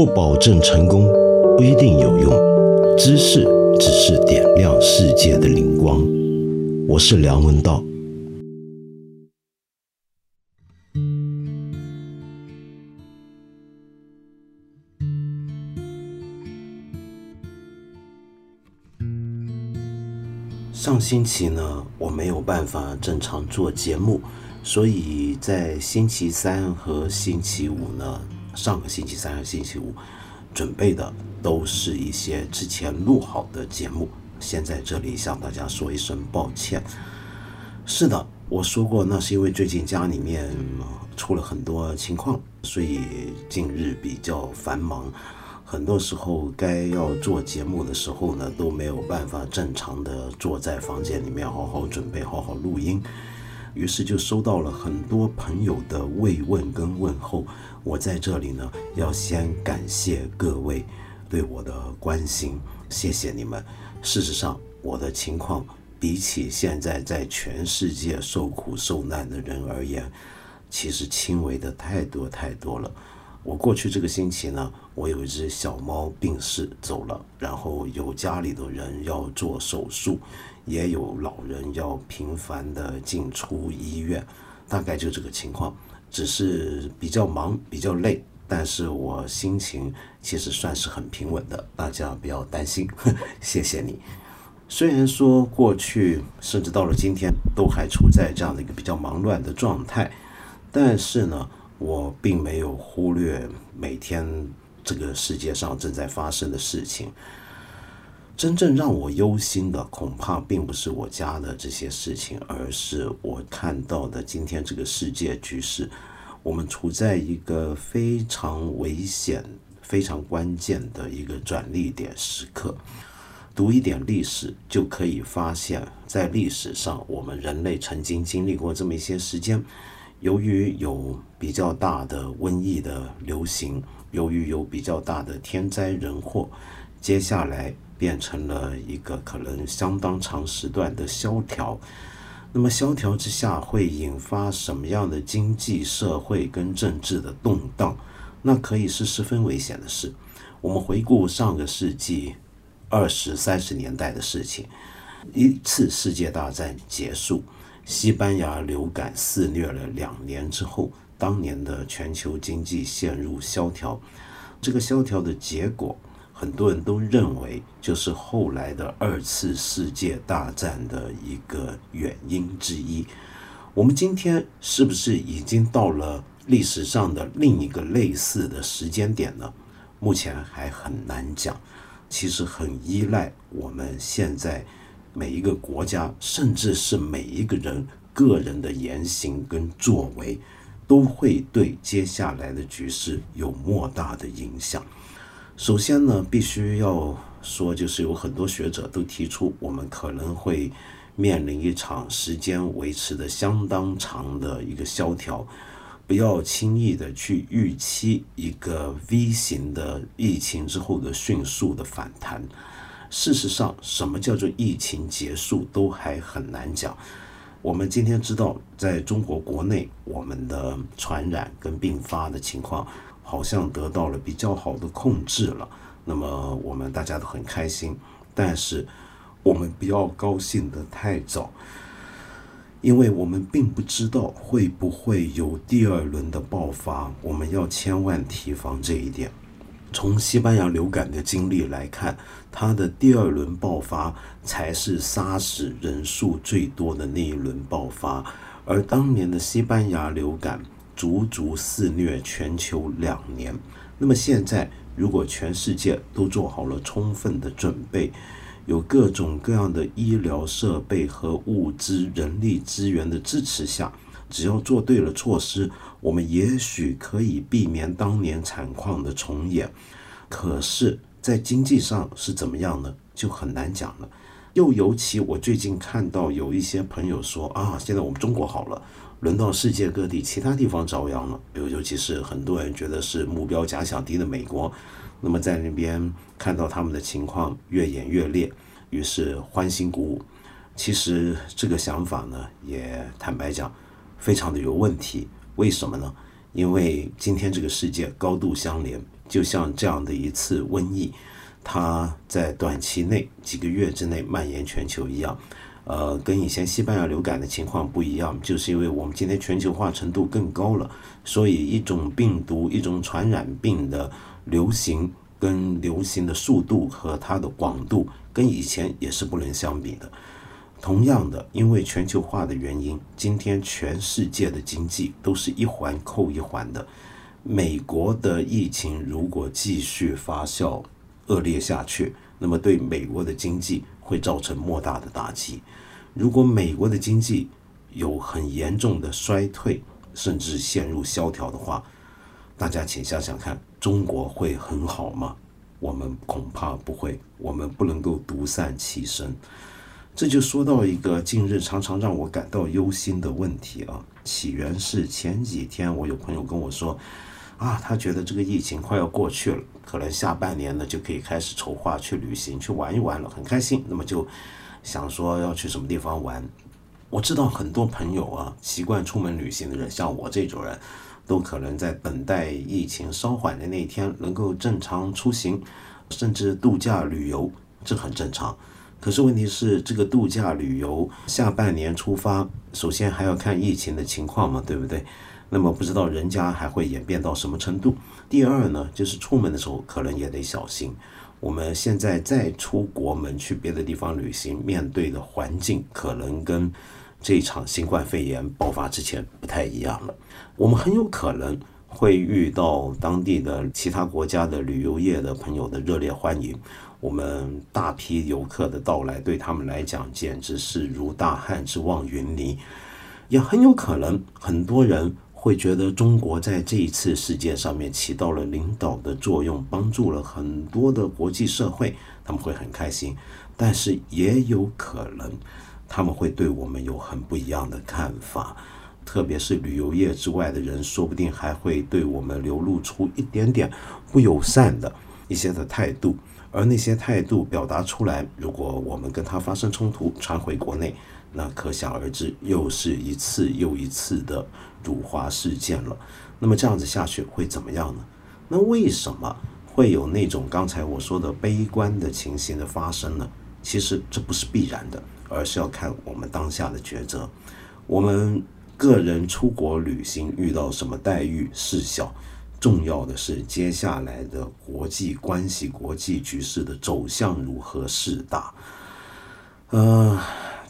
不保证成功，不一定有用。知识只是点亮世界的灵光。我是梁文道。上星期呢，我没有办法正常做节目，所以在星期三和星期五呢，上个星期三和星期五准备的都是一些之前录好的节目，先在这里向大家说一声抱歉。是的，我说过，那是因为最近家里面出了很多情况，所以近日比较繁忙。很多时候，该要做节目的时候呢，都没有办法正常的坐在房间里面好好准备、好好录音，于是就收到了很多朋友的慰问跟问候。我在这里呢，要先感谢各位对我的关心，谢谢你们。事实上，我的情况比起现在在全世界受苦受难的人而言，其实轻微的太多太多了。我过去这个星期呢，我有一只小猫病逝走了，然后有家里的人要做手术，也有老人要频繁的进出医院，大概就这个情况，只是比较忙，比较累，但是我心情其实算是很平稳的，大家不要担心，谢谢你。虽然说过去甚至到了今天都还处在这样的一个比较忙乱的状态，但是呢。我并没有忽略每天这个世界上正在发生的事情。真正让我忧心的，恐怕并不是我家的这些事情，而是我看到的今天这个世界局势。我们处在一个非常危险、非常关键的一个转捩点时刻。读一点历史，就可以发现，在历史上，我们人类曾经经历过这么一些时间。由于有比较大的瘟疫的流行，由于有比较大的天灾人祸，接下来变成了一个可能相当长时段的萧条。那么萧条之下会引发什么样的经济社会跟政治的动荡？那可以是十分危险的事。我们回顾上个世纪二十三十年代的事情，一次世界大战结束。西班牙流感肆虐了两年之后，当年的全球经济陷入萧条。这个萧条的结果，很多人都认为就是后来的二次世界大战的一个原因之一。我们今天是不是已经到了历史上的另一个类似的时间点呢？目前还很难讲。其实很依赖我们现在。每一个国家，甚至是每一个人个人的言行跟作为，都会对接下来的局势有莫大的影响。首先呢，必须要说，就是有很多学者都提出，我们可能会面临一场时间维持的相当长的一个萧条，不要轻易的去预期一个 V 型的疫情之后的迅速的反弹。事实上，什么叫做疫情结束都还很难讲。我们今天知道，在中国国内，我们的传染跟并发的情况好像得到了比较好的控制了。那么，我们大家都很开心。但是，我们不要高兴得太早，因为我们并不知道会不会有第二轮的爆发。我们要千万提防这一点。从西班牙流感的经历来看，它的第二轮爆发才是杀死人数最多的那一轮爆发，而当年的西班牙流感足足肆虐全球两年。那么现在，如果全世界都做好了充分的准备，有各种各样的医疗设备和物资、人力资源的支持下，只要做对了措施。我们也许可以避免当年惨况的重演，可是，在经济上是怎么样呢？就很难讲了。又尤其我最近看到有一些朋友说啊，现在我们中国好了，轮到世界各地其他地方遭殃了。尤尤其是很多人觉得是目标假想敌的美国，那么在那边看到他们的情况越演越烈，于是欢欣鼓舞。其实这个想法呢，也坦白讲，非常的有问题。为什么呢？因为今天这个世界高度相连，就像这样的一次瘟疫，它在短期内几个月之内蔓延全球一样。呃，跟以前西班牙流感的情况不一样，就是因为我们今天全球化程度更高了，所以一种病毒、一种传染病的流行跟流行的速度和它的广度，跟以前也是不能相比的。同样的，因为全球化的原因，今天全世界的经济都是一环扣一环的。美国的疫情如果继续发酵恶劣下去，那么对美国的经济。会造成莫大的打击。如果美国的经济有很严重的衰退，甚至陷入萧条的话，大家请想想看，中国会很好吗？我们恐怕不会。我们不能够独善其身。这就说到一个近日常常让我感到忧心的问题啊。起源是前几天我有朋友跟我说。啊，他觉得这个疫情快要过去了，可能下半年呢就可以开始筹划去旅行、去玩一玩了，很开心。那么就想说要去什么地方玩。我知道很多朋友啊，习惯出门旅行的人，像我这种人，都可能在等待疫情稍缓的那一天，能够正常出行，甚至度假旅游，这很正常。可是问题是，这个度假旅游下半年出发，首先还要看疫情的情况嘛，对不对？那么不知道人家还会演变到什么程度。第二呢，就是出门的时候可能也得小心。我们现在再出国门去别的地方旅行，面对的环境可能跟这场新冠肺炎爆发之前不太一样了。我们很有可能会遇到当地的其他国家的旅游业的朋友的热烈欢迎。我们大批游客的到来，对他们来讲简直是如大旱之望云霓。也很有可能很多人。会觉得中国在这一次事件上面起到了领导的作用，帮助了很多的国际社会，他们会很开心。但是也有可能他们会对我们有很不一样的看法，特别是旅游业之外的人，说不定还会对我们流露出一点点不友善的一些的态度。而那些态度表达出来，如果我们跟他发生冲突，传回国内。那可想而知，又是一次又一次的辱华事件了。那么这样子下去会怎么样呢？那为什么会有那种刚才我说的悲观的情形的发生呢？其实这不是必然的，而是要看我们当下的抉择。我们个人出国旅行遇到什么待遇事小，重要的是接下来的国际关系、国际局势的走向如何事大。嗯。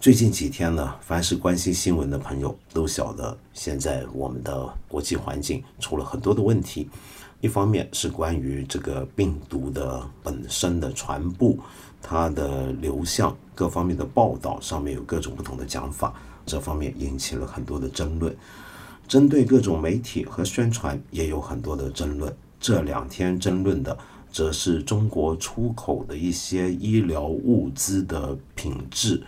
最近几天呢，凡是关心新闻的朋友都晓得，现在我们的国际环境出了很多的问题。一方面是关于这个病毒的本身的传播，它的流向各方面的报道上面有各种不同的讲法，这方面引起了很多的争论。针对各种媒体和宣传也有很多的争论。这两天争论的，则是中国出口的一些医疗物资的品质。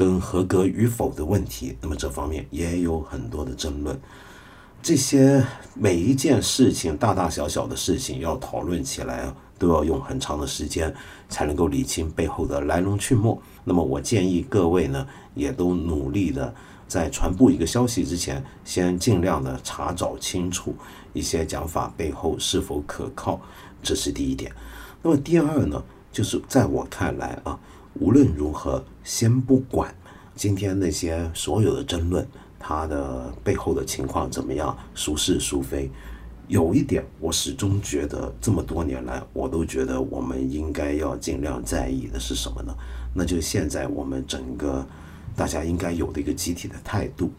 跟合格与否的问题，那么这方面也有很多的争论。这些每一件事情，大大小小的事情，要讨论起来，都要用很长的时间才能够理清背后的来龙去脉。那么我建议各位呢，也都努力的在传播一个消息之前，先尽量的查找清楚一些讲法背后是否可靠，这是第一点。那么第二呢，就是在我看来啊。无论如何，先不管今天那些所有的争论，它的背后的情况怎么样，孰是孰非？有一点，我始终觉得，这么多年来，我都觉得我们应该要尽量在意的是什么呢？那就是现在我们整个大家应该有的一个集体的态度。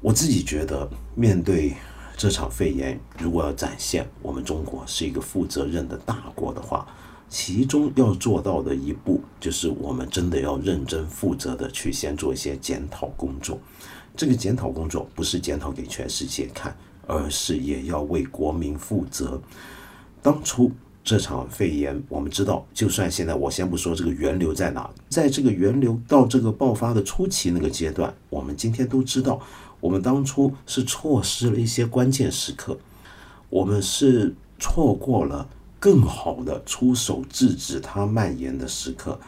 我自己觉得，面对这场肺炎，如果要展现我们中国是一个负责任的大国的话，其中要做到的一步，就是我们真的要认真负责的去先做一些检讨工作。这个检讨工作不是检讨给全世界看，而是也要为国民负责。当初这场肺炎，我们知道，就算现在我先不说这个源流在哪，在这个源流到这个爆发的初期那个阶段，我们今天都知道，我们当初是错失了一些关键时刻，我们是错过了。更好的出手制止它蔓延的时刻，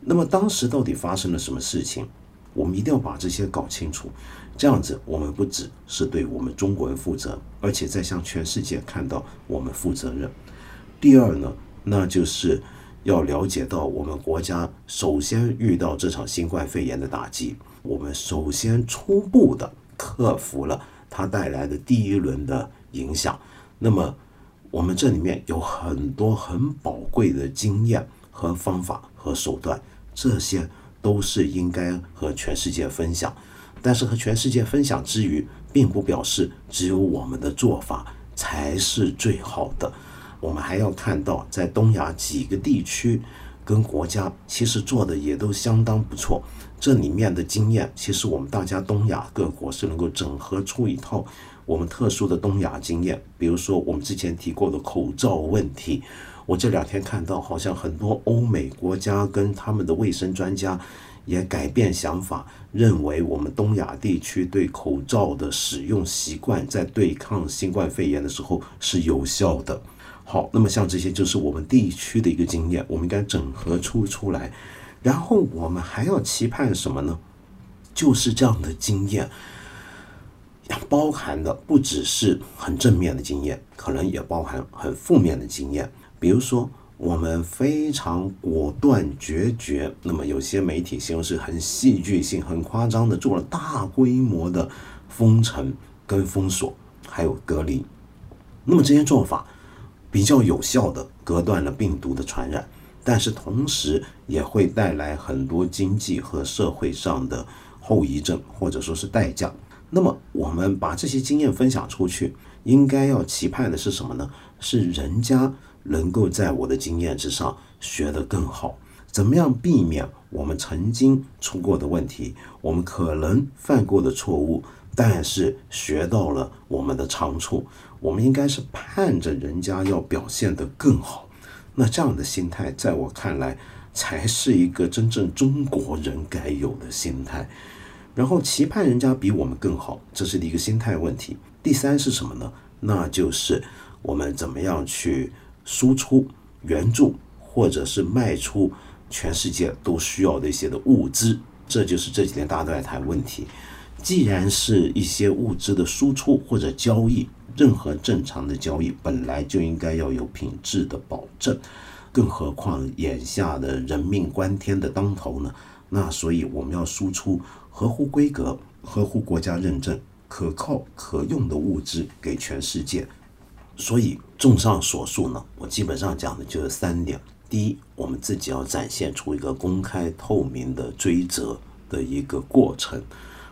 那么当时到底发生了什么事情？我们一定要把这些搞清楚。这样子，我们不只是对我们中国人负责，而且在向全世界看到我们负责任。第二呢，那就是要了解到我们国家首先遇到这场新冠肺炎的打击，我们首先初步的克服了它带来的第一轮的影响。那么，我们这里面有很多很宝贵的经验和方法和手段，这些都是应该和全世界分享。但是和全世界分享之余，并不表示只有我们的做法才是最好的。我们还要看到，在东亚几个地区跟国家，其实做的也都相当不错。这里面的经验，其实我们大家东亚各国是能够整合出一套我们特殊的东亚经验。比如说，我们之前提过的口罩问题，我这两天看到，好像很多欧美国家跟他们的卫生专家。也改变想法，认为我们东亚地区对口罩的使用习惯，在对抗新冠肺炎的时候是有效的。好，那么像这些就是我们地区的一个经验，我们应该整合出出来。然后我们还要期盼什么呢？就是这样的经验，包含的不只是很正面的经验，可能也包含很负面的经验，比如说。我们非常果断决绝，那么有些媒体形容是很戏剧性、很夸张的，做了大规模的封城、跟封锁，还有隔离。那么这些做法比较有效的隔断了病毒的传染，但是同时也会带来很多经济和社会上的后遗症，或者说是代价。那么我们把这些经验分享出去，应该要期盼的是什么呢？是人家。能够在我的经验之上学得更好，怎么样避免我们曾经出过的问题，我们可能犯过的错误，但是学到了我们的长处，我们应该是盼着人家要表现得更好。那这样的心态，在我看来，才是一个真正中国人该有的心态。然后期盼人家比我们更好，这是一个心态问题。第三是什么呢？那就是我们怎么样去。输出援助，或者是卖出全世界都需要的一些的物资，这就是这几天大家都在谈问题。既然是一些物资的输出或者交易，任何正常的交易本来就应该要有品质的保证，更何况眼下的人命关天的当头呢？那所以我们要输出合乎规格、合乎国家认证、可靠可用的物资给全世界。所以，综上所述呢，我基本上讲的就是三点：第一，我们自己要展现出一个公开透明的追责的一个过程，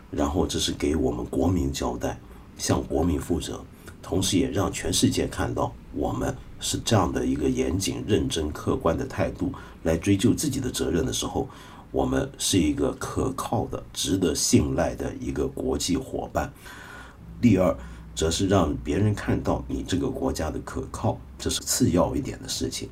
然后这是给我们国民交代，向国民负责，同时也让全世界看到我们是这样的一个严谨、认真、客观的态度来追究自己的责任的时候，我们是一个可靠的、值得信赖的一个国际伙伴。第二。则是让别人看到你这个国家的可靠，这是次要一点的事情。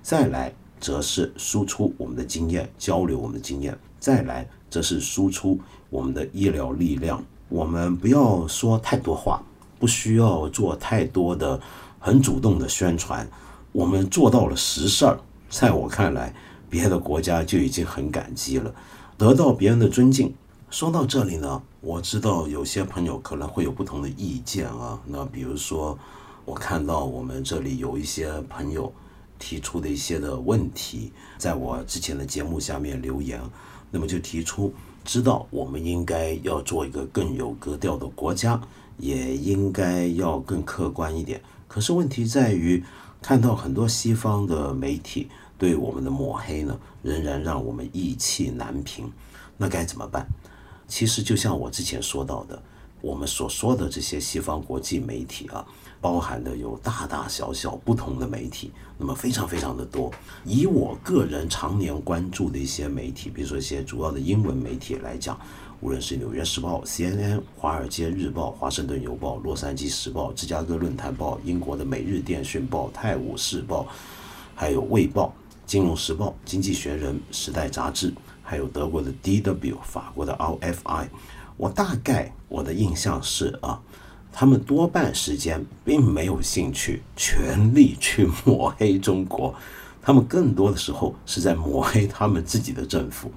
再来，则是输出我们的经验，交流我们的经验。再来，则是输出我们的医疗力量。我们不要说太多话，不需要做太多的很主动的宣传。我们做到了实事儿，在我看来，别的国家就已经很感激了，得到别人的尊敬。说到这里呢，我知道有些朋友可能会有不同的意见啊。那比如说，我看到我们这里有一些朋友提出的一些的问题，在我之前的节目下面留言，那么就提出知道我们应该要做一个更有格调的国家，也应该要更客观一点。可是问题在于，看到很多西方的媒体对我们的抹黑呢，仍然让我们意气难平。那该怎么办？其实就像我之前说到的，我们所说的这些西方国际媒体啊，包含的有大大小小不同的媒体，那么非常非常的多。以我个人常年关注的一些媒体，比如说一些主要的英文媒体来讲，无论是《纽约时报》、CNN、《华尔街日报》、《华盛顿邮报》、《洛杉矶时报》、《芝加哥论坛报》、英国的《每日电讯报》、《泰晤士报》，还有《卫报》、《金融时报》、《经济学人》、《时代》杂志。还有德国的 DW，法国的 RFI，我大概我的印象是啊，他们多半时间并没有兴趣全力去抹黑中国，他们更多的时候是在抹黑他们自己的政府。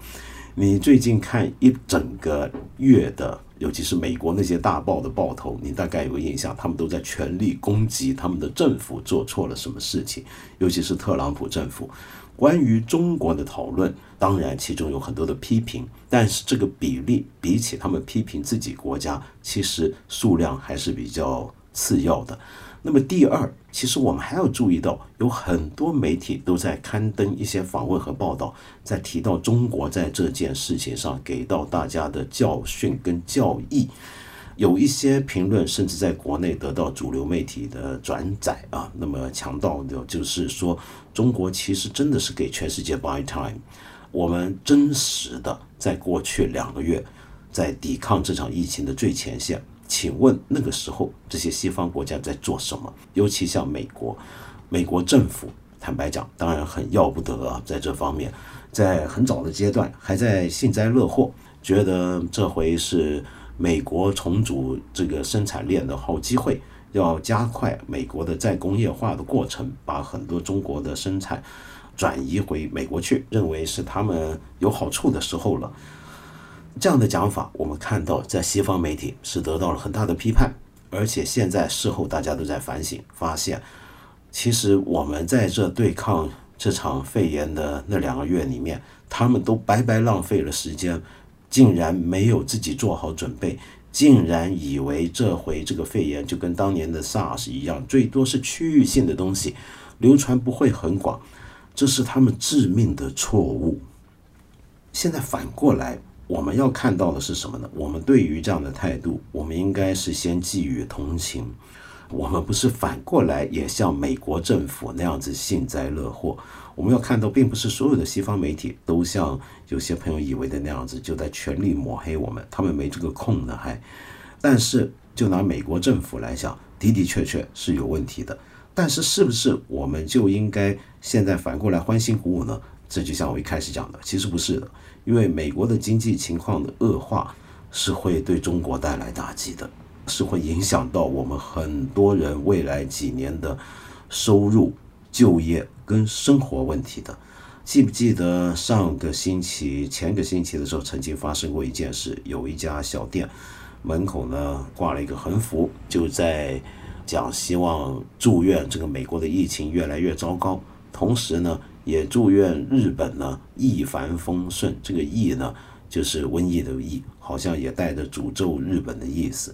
你最近看一整个月的，尤其是美国那些大报的报头，你大概有个印象，他们都在全力攻击他们的政府做错了什么事情，尤其是特朗普政府。关于中国的讨论，当然其中有很多的批评，但是这个比例比起他们批评自己国家，其实数量还是比较次要的。那么第二，其实我们还要注意到，有很多媒体都在刊登一些访问和报道，在提到中国在这件事情上给到大家的教训跟教义。有一些评论甚至在国内得到主流媒体的转载啊，那么强调的就是说，中国其实真的是给全世界 buy time。我们真实的在过去两个月，在抵抗这场疫情的最前线。请问那个时候这些西方国家在做什么？尤其像美国，美国政府坦白讲，当然很要不得啊，在这方面，在很早的阶段还在幸灾乐祸，觉得这回是美国重组这个生产链的好机会，要加快美国的再工业化的过程，把很多中国的生产转移回美国去，认为是他们有好处的时候了。这样的讲法，我们看到在西方媒体是得到了很大的批判，而且现在事后大家都在反省，发现其实我们在这对抗这场肺炎的那两个月里面，他们都白白浪费了时间，竟然没有自己做好准备，竟然以为这回这个肺炎就跟当年的 SARS 一样，最多是区域性的东西，流传不会很广，这是他们致命的错误。现在反过来。我们要看到的是什么呢？我们对于这样的态度，我们应该是先寄予同情。我们不是反过来也像美国政府那样子幸灾乐祸。我们要看到，并不是所有的西方媒体都像有些朋友以为的那样子，就在全力抹黑我们。他们没这个空呢，还。但是，就拿美国政府来讲，的的确确是有问题的。但是，是不是我们就应该现在反过来欢欣鼓舞呢？这就像我一开始讲的，其实不是的。因为美国的经济情况的恶化是会对中国带来打击的，是会影响到我们很多人未来几年的收入、就业跟生活问题的。记不记得上个星期、前个星期的时候，曾经发生过一件事？有一家小店门口呢挂了一个横幅，就在讲希望祝愿这个美国的疫情越来越糟糕，同时呢。也祝愿日本呢一帆风顺。这个“疫”呢，就是瘟疫的“疫”，好像也带着诅咒日本的意思。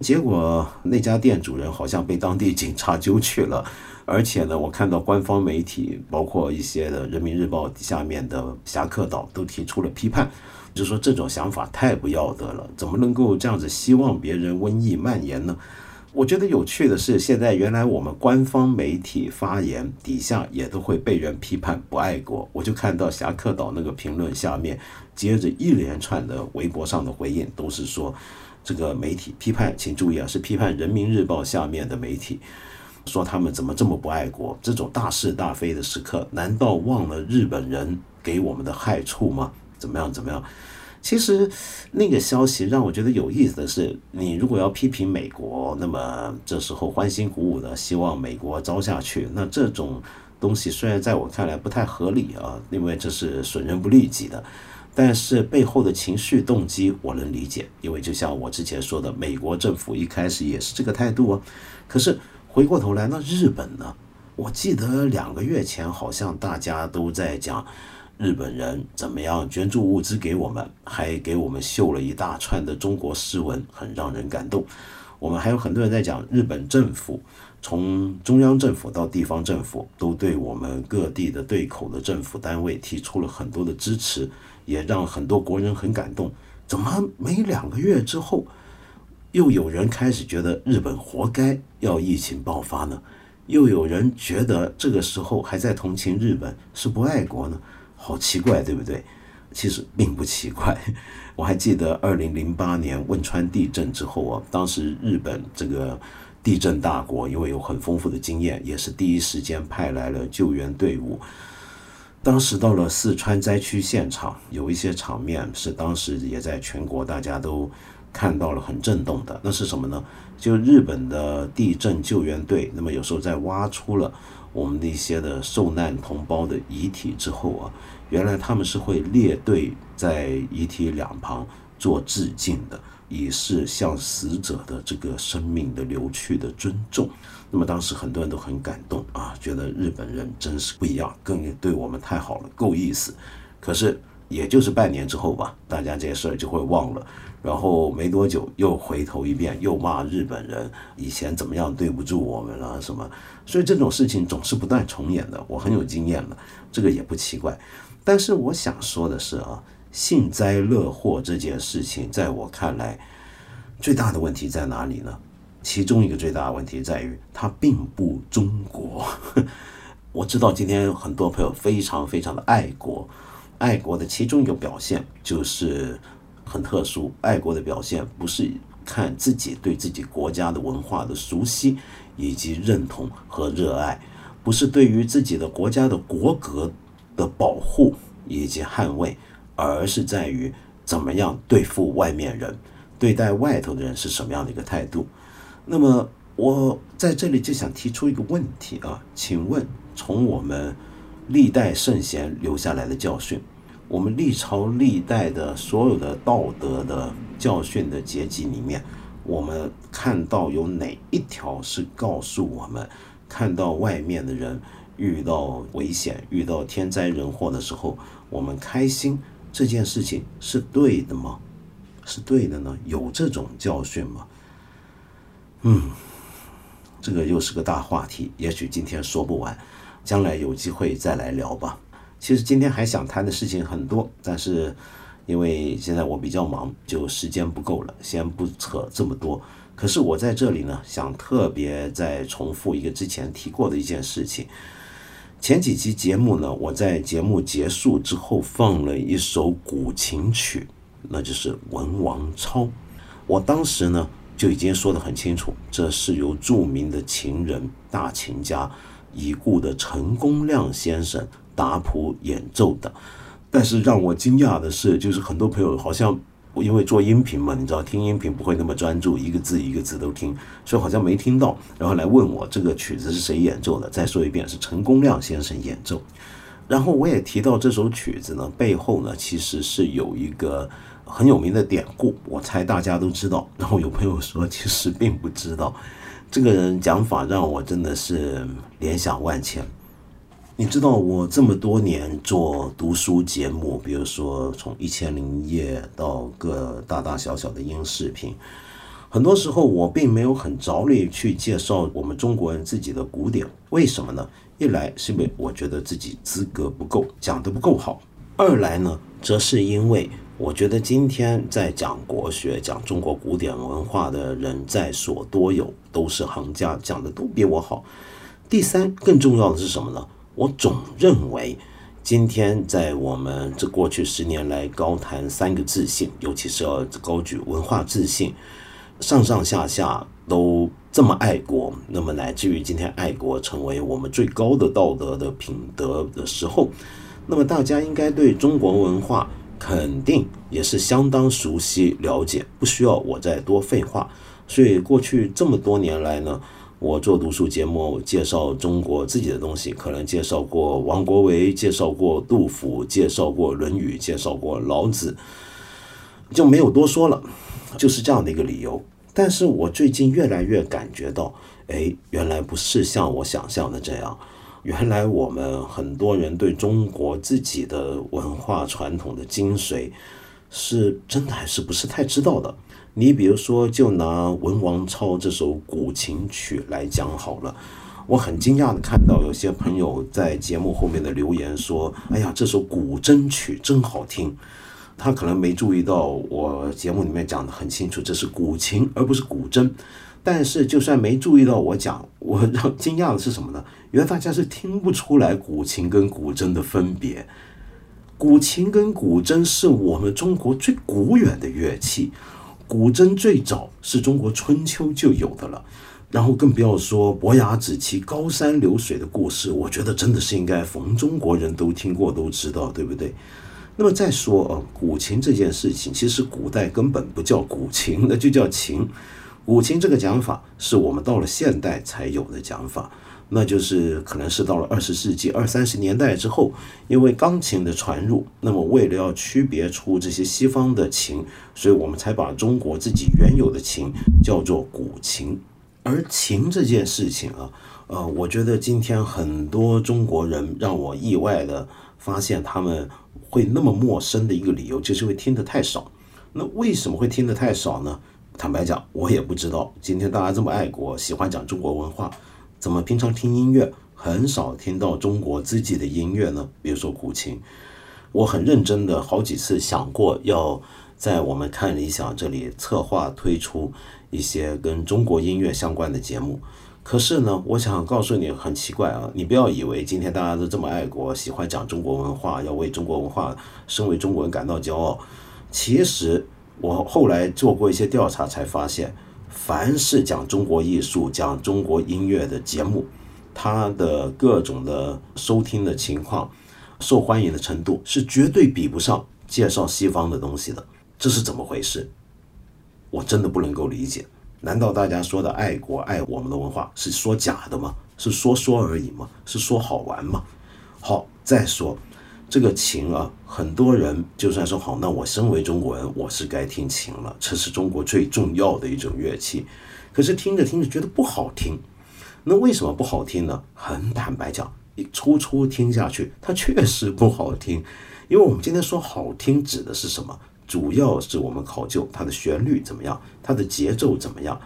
结果那家店主人好像被当地警察揪去了，而且呢，我看到官方媒体，包括一些的《人民日报》下面的侠客岛都提出了批判，就说这种想法太不要得了，怎么能够这样子希望别人瘟疫蔓延呢？我觉得有趣的是，现在原来我们官方媒体发言底下也都会被人批判不爱国。我就看到侠客岛那个评论下面，接着一连串的微博上的回应，都是说这个媒体批判，请注意啊，是批判人民日报下面的媒体，说他们怎么这么不爱国？这种大是大非的时刻，难道忘了日本人给我们的害处吗？怎么样？怎么样？其实那个消息让我觉得有意思的是，你如果要批评美国，那么这时候欢欣鼓舞的希望美国招下去，那这种东西虽然在我看来不太合理啊，因为这是损人不利己的，但是背后的情绪动机我能理解，因为就像我之前说的，美国政府一开始也是这个态度啊。可是回过头来，那日本呢？我记得两个月前好像大家都在讲。日本人怎么样捐助物资给我们，还给我们秀了一大串的中国诗文，很让人感动。我们还有很多人在讲，日本政府从中央政府到地方政府，都对我们各地的对口的政府单位提出了很多的支持，也让很多国人很感动。怎么没两个月之后，又有人开始觉得日本活该要疫情爆发呢？又有人觉得这个时候还在同情日本是不爱国呢？好奇怪，对不对？其实并不奇怪。我还记得二零零八年汶川地震之后啊，当时日本这个地震大国，因为有很丰富的经验，也是第一时间派来了救援队伍。当时到了四川灾区现场，有一些场面是当时也在全国大家都看到了很震动的，那是什么呢？就日本的地震救援队，那么有时候在挖出了我们的一些的受难同胞的遗体之后啊，原来他们是会列队在遗体两旁做致敬的，以示向死者的这个生命的流去的尊重。那么当时很多人都很感动啊，觉得日本人真是不一样，更对我们太好了，够意思。可是也就是半年之后吧，大家这些事儿就会忘了。然后没多久又回头一遍，又骂日本人以前怎么样对不住我们了什么，所以这种事情总是不断重演的。我很有经验了，这个也不奇怪。但是我想说的是啊，幸灾乐祸这件事情，在我看来，最大的问题在哪里呢？其中一个最大的问题在于它并不中国。我知道今天很多朋友非常非常的爱国，爱国的其中一个表现就是。很特殊，爱国的表现不是看自己对自己国家的文化的熟悉以及认同和热爱，不是对于自己的国家的国格的保护以及捍卫，而是在于怎么样对付外面人，对待外头的人是什么样的一个态度。那么我在这里就想提出一个问题啊，请问从我们历代圣贤留下来的教训。我们历朝历代的所有的道德的教训的结集里面，我们看到有哪一条是告诉我们，看到外面的人遇到危险、遇到天灾人祸的时候，我们开心这件事情是对的吗？是对的呢？有这种教训吗？嗯，这个又是个大话题，也许今天说不完，将来有机会再来聊吧。其实今天还想谈的事情很多，但是因为现在我比较忙，就时间不够了，先不扯这么多。可是我在这里呢，想特别再重复一个之前提过的一件事情。前几期节目呢，我在节目结束之后放了一首古琴曲，那就是《文王操》。我当时呢就已经说得很清楚，这是由著名的琴人、大琴家已故的陈公亮先生。打谱演奏的，但是让我惊讶的是，就是很多朋友好像因为做音频嘛，你知道听音频不会那么专注，一个字一个字都听，所以好像没听到，然后来问我这个曲子是谁演奏的。再说一遍，是陈公亮先生演奏。然后我也提到这首曲子呢，背后呢其实是有一个很有名的典故，我猜大家都知道。然后有朋友说其实并不知道，这个人讲法让我真的是联想万千。你知道我这么多年做读书节目，比如说从《一千零一夜》到各大大小小的音视频，很多时候我并没有很着力去介绍我们中国人自己的古典，为什么呢？一来是因为我觉得自己资格不够，讲得不够好；二来呢，则是因为我觉得今天在讲国学、讲中国古典文化的人在所多有，都是行家，讲的都比我好。第三，更重要的是什么呢？我总认为，今天在我们这过去十年来高谈三个自信，尤其是要高举文化自信，上上下下都这么爱国，那么乃至于今天爱国成为我们最高的道德的品德的时候，那么大家应该对中国文化肯定也是相当熟悉了解，不需要我再多废话。所以过去这么多年来呢。我做读书节目，介绍中国自己的东西，可能介绍过王国维，介绍过杜甫，介绍过《论语》，介绍过老子，就没有多说了，就是这样的一个理由。但是我最近越来越感觉到，哎，原来不是像我想象的这样，原来我们很多人对中国自己的文化传统的精髓，是真的还是不是太知道的。你比如说，就拿《文王操》这首古琴曲来讲好了。我很惊讶的看到有些朋友在节目后面的留言说：“哎呀，这首古筝曲真好听。”他可能没注意到我节目里面讲的很清楚，这是古琴而不是古筝。但是就算没注意到我讲，我让惊讶的是什么呢？原来大家是听不出来古琴跟古筝的分别。古琴跟古筝是我们中国最古远的乐器。古筝最早是中国春秋就有的了，然后更不要说伯牙子期高山流水的故事，我觉得真的是应该逢中国人都听过都知道，对不对？那么再说啊，古琴这件事情，其实古代根本不叫古琴，那就叫琴。古琴这个讲法是我们到了现代才有的讲法，那就是可能是到了二十世纪二三十年代之后，因为钢琴的传入，那么为了要区别出这些西方的琴，所以我们才把中国自己原有的琴叫做古琴。而琴这件事情啊，呃，我觉得今天很多中国人让我意外的发现，他们会那么陌生的一个理由，就是会听得太少。那为什么会听得太少呢？坦白讲，我也不知道。今天大家这么爱国，喜欢讲中国文化，怎么平常听音乐很少听到中国自己的音乐呢？比如说古琴，我很认真的好几次想过要在我们看理想这里策划推出。一些跟中国音乐相关的节目，可是呢，我想告诉你，很奇怪啊！你不要以为今天大家都这么爱国，喜欢讲中国文化，要为中国文化、身为中国人感到骄傲。其实我后来做过一些调查，才发现，凡是讲中国艺术、讲中国音乐的节目，它的各种的收听的情况、受欢迎的程度，是绝对比不上介绍西方的东西的。这是怎么回事？我真的不能够理解，难道大家说的爱国爱我们的文化是说假的吗？是说说而已吗？是说好玩吗？好，再说这个琴啊，很多人就算说好，那我身为中国人，我是该听琴了，这是中国最重要的一种乐器。可是听着听着觉得不好听，那为什么不好听呢？很坦白讲，你初初听下去，它确实不好听，因为我们今天说好听指的是什么？主要是我们考究它的旋律怎么样，它的节奏怎么样。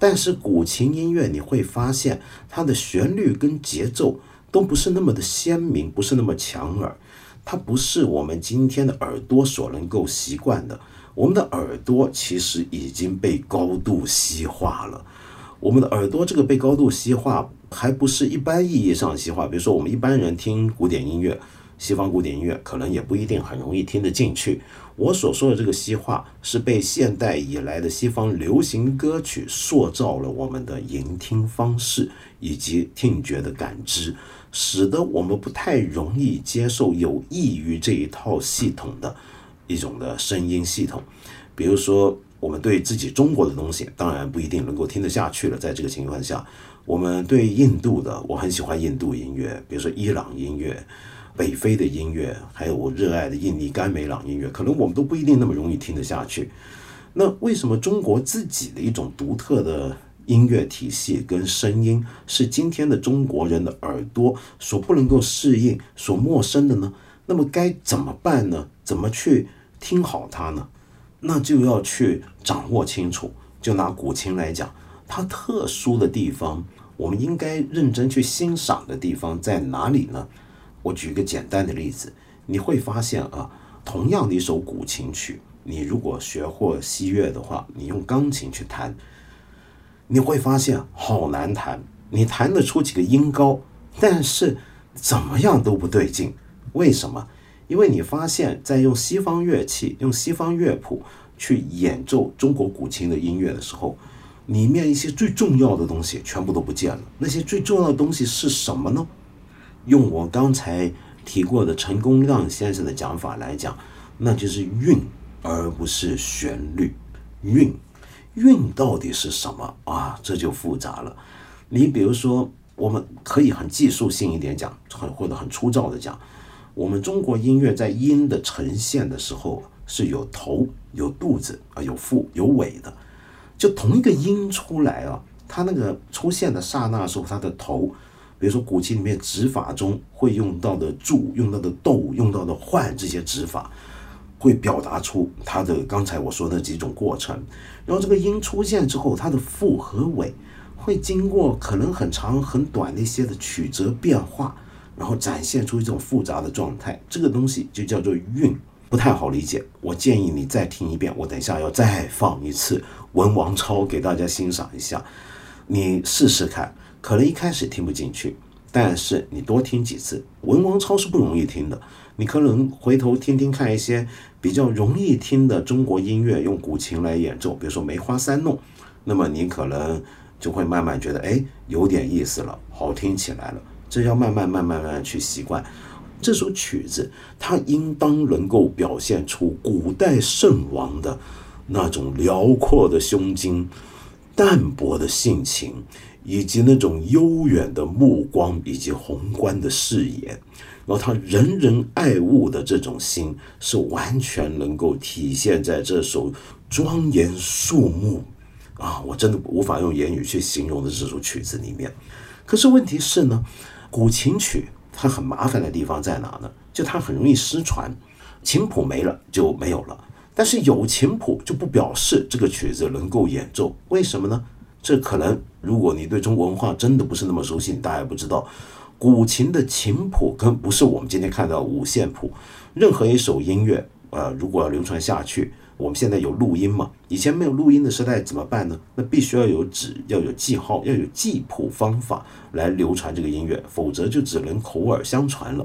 但是古琴音乐你会发现，它的旋律跟节奏都不是那么的鲜明，不是那么强耳。它不是我们今天的耳朵所能够习惯的。我们的耳朵其实已经被高度西化了。我们的耳朵这个被高度西化，还不是一般意义上的西化。比如说，我们一般人听古典音乐。西方古典音乐可能也不一定很容易听得进去。我所说的这个西化，是被现代以来的西方流行歌曲塑造了我们的聆听方式以及听觉的感知，使得我们不太容易接受有益于这一套系统的一种的声音系统。比如说，我们对自己中国的东西，当然不一定能够听得下去了。在这个情况下，我们对印度的，我很喜欢印度音乐，比如说伊朗音乐。北非的音乐，还有我热爱的印尼甘美朗音乐，可能我们都不一定那么容易听得下去。那为什么中国自己的一种独特的音乐体系跟声音，是今天的中国人的耳朵所不能够适应、所陌生的呢？那么该怎么办呢？怎么去听好它呢？那就要去掌握清楚。就拿古琴来讲，它特殊的地方，我们应该认真去欣赏的地方在哪里呢？我举一个简单的例子，你会发现啊，同样的一首古琴曲，你如果学过西乐的话，你用钢琴去弹，你会发现好难弹。你弹得出几个音高，但是怎么样都不对劲。为什么？因为你发现，在用西方乐器、用西方乐谱去演奏中国古琴的音乐的时候，里面一些最重要的东西全部都不见了。那些最重要的东西是什么呢？用我刚才提过的陈功亮先生的讲法来讲，那就是韵，而不是旋律。韵，韵到底是什么啊？这就复杂了。你比如说，我们可以很技术性一点讲，很或者很粗糙的讲，我们中国音乐在音的呈现的时候是有头、有肚子啊，有腹、有尾的。就同一个音出来啊，它那个出现的刹那时候，它的头。比如说，古琴里面指法中会用到的柱、用到的斗、用到的换这些指法，会表达出它的刚才我说的几种过程。然后这个音出现之后，它的腹和尾会经过可能很长很短的一些的曲折变化，然后展现出一种复杂的状态。这个东西就叫做韵，不太好理解。我建议你再听一遍，我等一下要再放一次文王超给大家欣赏一下，你试试看。可能一开始听不进去，但是你多听几次，文王超是不容易听的。你可能回头听听看一些比较容易听的中国音乐，用古琴来演奏，比如说《梅花三弄》，那么你可能就会慢慢觉得，哎，有点意思了，好听起来了。这要慢慢、慢慢、慢慢去习惯。这首曲子它应当能够表现出古代圣王的那种辽阔的胸襟、淡泊的性情，以及那种悠远的目光以及宏观的视野。然后他人人爱物的这种心，是完全能够体现在这首庄严肃穆啊，我真的无法用言语去形容的这首曲子里面。可是问题是呢，古琴曲它很麻烦的地方在哪呢？就它很容易失传，琴谱没了就没有了。但是有琴谱就不表示这个曲子能够演奏，为什么呢？这可能如果你对中国文化真的不是那么熟悉，你大概不知道。古琴的琴谱跟不是我们今天看到五线谱，任何一首音乐，呃，如果要流传下去，我们现在有录音嘛？以前没有录音的时代怎么办呢？那必须要有纸，要有记号，要有记谱方法来流传这个音乐，否则就只能口耳相传了。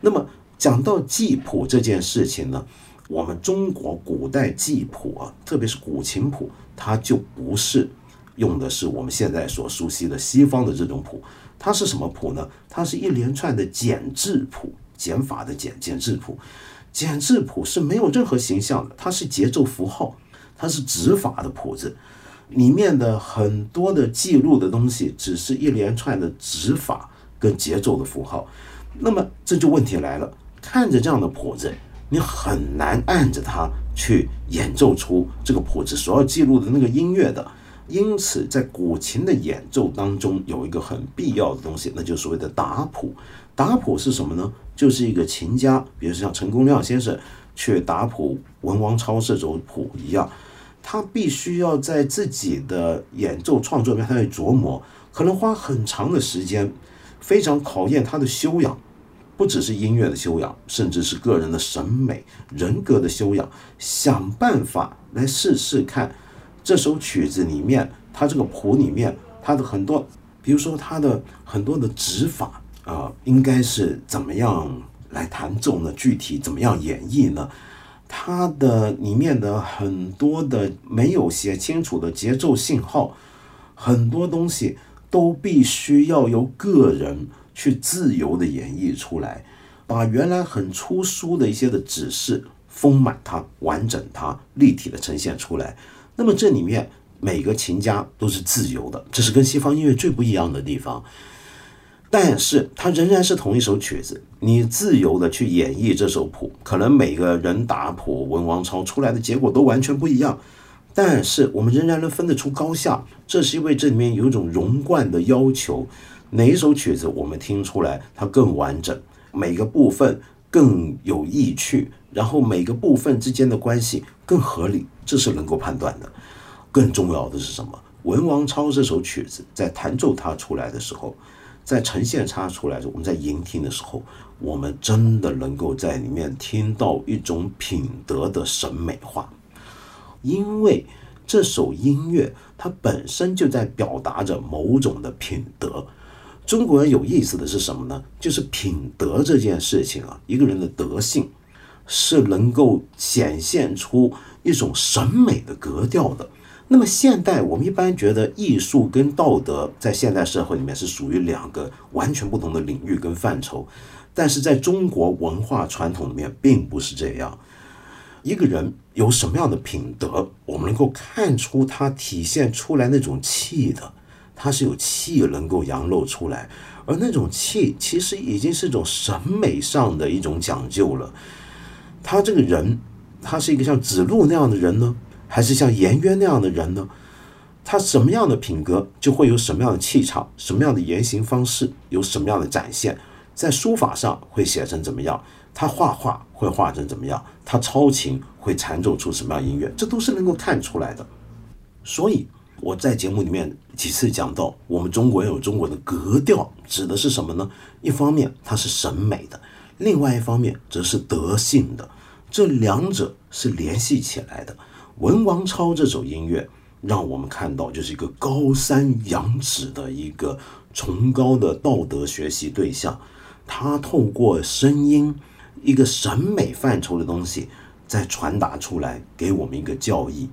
那么讲到记谱这件事情呢，我们中国古代记谱啊，特别是古琴谱，它就不是用的是我们现在所熟悉的西方的这种谱。它是什么谱呢？它是一连串的简字谱，减法的减，简字谱。简字谱是没有任何形象的，它是节奏符号，它是指法的谱子，里面的很多的记录的东西，只是一连串的指法跟节奏的符号。那么这就问题来了，看着这样的谱子，你很难按着它去演奏出这个谱子所要记录的那个音乐的。因此，在古琴的演奏当中，有一个很必要的东西，那就是所谓的打谱。打谱是什么呢？就是一个琴家，比如像陈公亮先生去打谱文王超这首谱一样，他必须要在自己的演奏创作面，他去琢磨，可能花很长的时间，非常考验他的修养，不只是音乐的修养，甚至是个人的审美、人格的修养，想办法来试试看。这首曲子里面，它这个谱里面，它的很多，比如说它的很多的指法啊，应该是怎么样来弹奏呢？具体怎么样演绎呢？它的里面的很多的没有写清楚的节奏信号，很多东西都必须要由个人去自由的演绎出来，把原来很粗疏的一些的指示丰满它、完整它、立体的呈现出来。那么这里面每个琴家都是自由的，这是跟西方音乐最不一样的地方。但是它仍然是同一首曲子，你自由的去演绎这首谱，可能每个人打谱文王超出来的结果都完全不一样。但是我们仍然能分得出高下，这是因为这里面有一种融贯的要求。哪一首曲子我们听出来它更完整，每个部分更有意趣，然后每个部分之间的关系更合理。这是能够判断的。更重要的是什么？文王超这首曲子在弹奏它出来的时候，在呈现它出来的时候，我们在聆听的时候，我们真的能够在里面听到一种品德的审美化。因为这首音乐它本身就在表达着某种的品德。中国人有意思的是什么呢？就是品德这件事情啊，一个人的德性是能够显现出。一种审美的格调的。那么现代我们一般觉得艺术跟道德在现代社会里面是属于两个完全不同的领域跟范畴，但是在中国文化传统里面并不是这样。一个人有什么样的品德，我们能够看出他体现出来那种气的，他是有气能够扬露出来，而那种气其实已经是一种审美上的一种讲究了。他这个人。他是一个像子路那样的人呢，还是像颜渊那样的人呢？他什么样的品格，就会有什么样的气场，什么样的言行方式，有什么样的展现。在书法上会写成怎么样？他画画会画成怎么样？他操琴会弹奏出什么样音乐？这都是能够看出来的。所以我在节目里面几次讲到，我们中国人有中国的格调，指的是什么呢？一方面它是审美的，另外一方面则是德性的。这两者是联系起来的。文王超这首音乐，让我们看到就是一个高山仰止的一个崇高的道德学习对象。他透过声音，一个审美范畴的东西，在传达出来，给我们一个教义。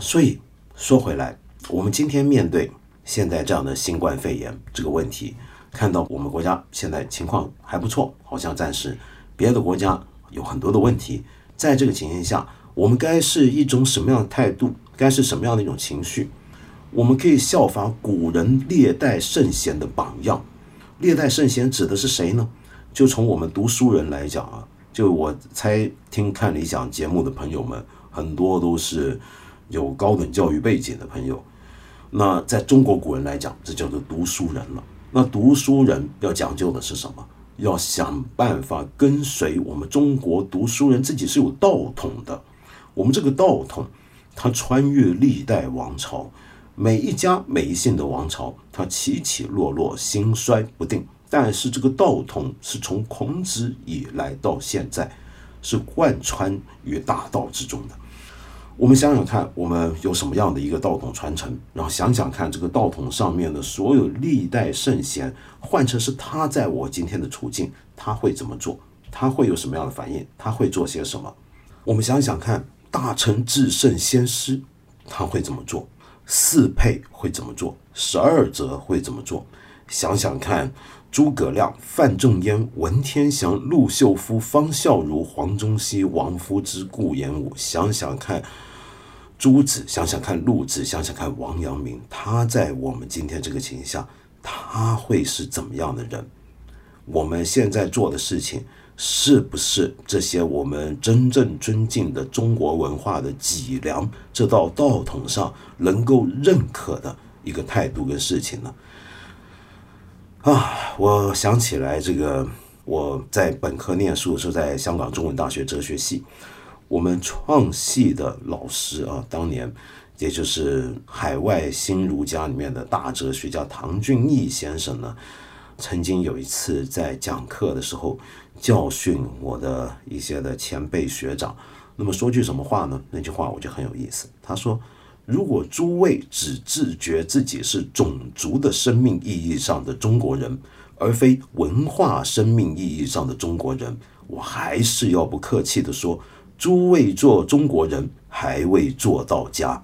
所以说回来，我们今天面对现在这样的新冠肺炎这个问题，看到我们国家现在情况还不错，好像暂时别的国家有很多的问题。在这个情形下，我们该是一种什么样的态度？该是什么样的一种情绪？我们可以效仿古人历代圣贤的榜样。历代圣贤指的是谁呢？就从我们读书人来讲啊，就我猜听看理想节目的朋友们，很多都是有高等教育背景的朋友。那在中国古人来讲，这叫做读书人了。那读书人要讲究的是什么？要想办法跟随我们中国读书人自己是有道统的。我们这个道统，它穿越历代王朝。每一家每一姓的王朝，它起起落落，兴衰不定。但是这个道统是从孔子以来到现在，是贯穿于大道之中的。我们想想看，我们有什么样的一个道统传承？然后想想看，这个道统上面的所有历代圣贤，换成是他在我今天的处境，他会怎么做？他会有什么样的反应？他会做些什么？我们想想看，大成至圣先师，他会怎么做？四配会怎么做？十二则会怎么做？想想看，诸葛亮、范仲淹、文天祥、陆秀夫、方孝孺、黄宗羲、王夫之、顾炎武。想想看，朱子，想想看陆子，想想看王阳明。他在我们今天这个情况下，他会是怎么样的人？我们现在做的事情。是不是这些我们真正尊敬的中国文化的脊梁这道道统上能够认可的一个态度跟事情呢？啊，我想起来这个我在本科念书的时候，在香港中文大学哲学系，我们创系的老师啊，当年也就是海外新儒家里面的大哲学家唐俊毅先生呢，曾经有一次在讲课的时候。教训我的一些的前辈学长，那么说句什么话呢？那句话我觉得很有意思。他说：“如果诸位只自觉自己是种族的生命意义上的中国人，而非文化生命意义上的中国人，我还是要不客气的说，诸位做中国人还未做到家。”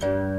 嗯。